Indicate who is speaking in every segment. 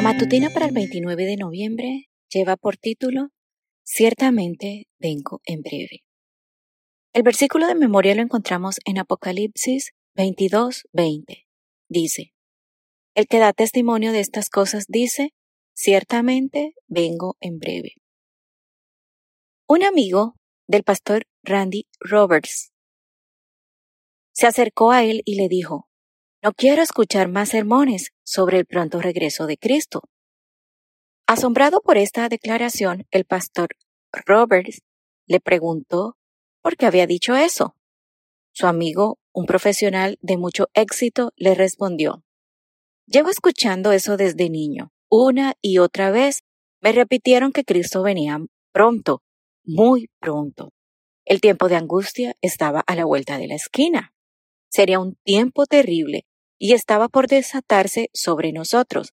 Speaker 1: La matutina para el 29 de noviembre lleva por título Ciertamente vengo en breve. El versículo de memoria lo encontramos en Apocalipsis 22, 20. Dice, El que da testimonio de estas cosas dice, Ciertamente vengo en breve. Un amigo del pastor Randy Roberts se acercó a él y le dijo, No quiero escuchar más sermones sobre el pronto regreso de Cristo. Asombrado por esta declaración, el pastor Roberts le preguntó por qué había dicho eso. Su amigo, un profesional de mucho éxito, le respondió, Llevo escuchando eso desde niño. Una y otra vez me repitieron que Cristo venía pronto, muy pronto. El tiempo de angustia estaba a la vuelta de la esquina. Sería un tiempo terrible y estaba por desatarse sobre nosotros.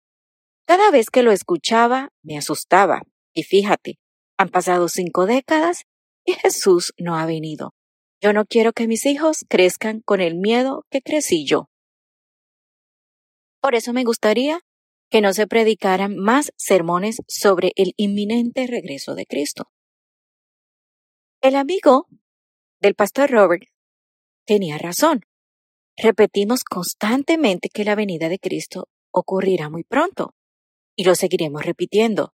Speaker 1: Cada vez que lo escuchaba, me asustaba. Y fíjate, han pasado cinco décadas y Jesús no ha venido. Yo no quiero que mis hijos crezcan con el miedo que crecí yo. Por eso me gustaría que no se predicaran más sermones sobre el inminente regreso de Cristo. El amigo del pastor Robert tenía razón. Repetimos constantemente que la venida de Cristo ocurrirá muy pronto, y lo seguiremos repitiendo.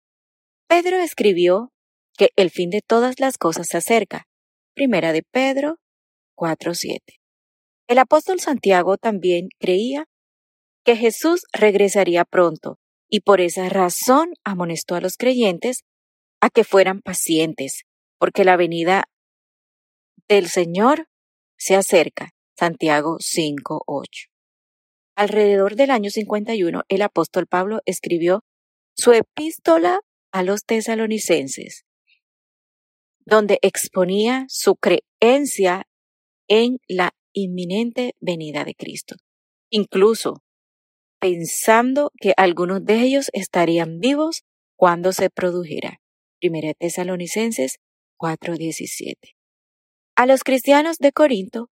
Speaker 1: Pedro escribió que el fin de todas las cosas se acerca. Primera de Pedro 4.7. El apóstol Santiago también creía que Jesús regresaría pronto, y por esa razón amonestó a los creyentes a que fueran pacientes, porque la venida del Señor se acerca. Santiago 5.8. Alrededor del año 51, el apóstol Pablo escribió su epístola a los tesalonicenses, donde exponía su creencia en la inminente venida de Cristo, incluso pensando que algunos de ellos estarían vivos cuando se produjera. Primera Tesalonicenses 4:17. A los cristianos de Corinto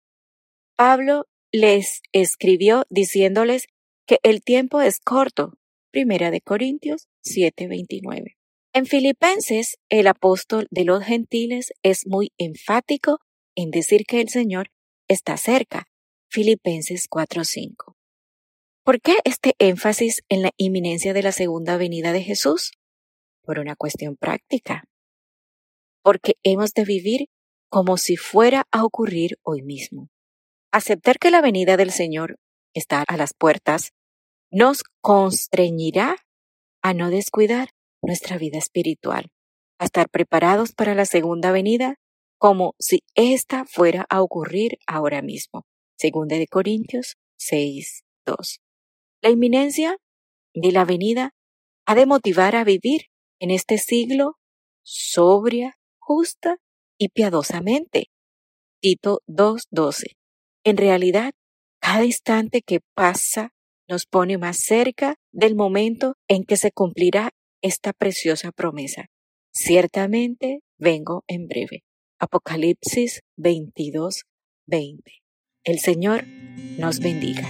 Speaker 1: Pablo les escribió diciéndoles que el tiempo es corto. Primera de Corintios 7:29. En Filipenses, el apóstol de los gentiles es muy enfático en decir que el Señor está cerca. Filipenses 4:5. ¿Por qué este énfasis en la inminencia de la segunda venida de Jesús? Por una cuestión práctica. Porque hemos de vivir como si fuera a ocurrir hoy mismo. Aceptar que la venida del Señor está a las puertas nos constreñirá a no descuidar nuestra vida espiritual, a estar preparados para la segunda venida como si ésta fuera a ocurrir ahora mismo. Segunda de Corintios 6, 2. La inminencia de la venida ha de motivar a vivir en este siglo sobria, justa y piadosamente. Tito 2.12. En realidad, cada instante que pasa nos pone más cerca del momento en que se cumplirá esta preciosa promesa. Ciertamente vengo en breve. Apocalipsis 22, 20. El Señor nos bendiga.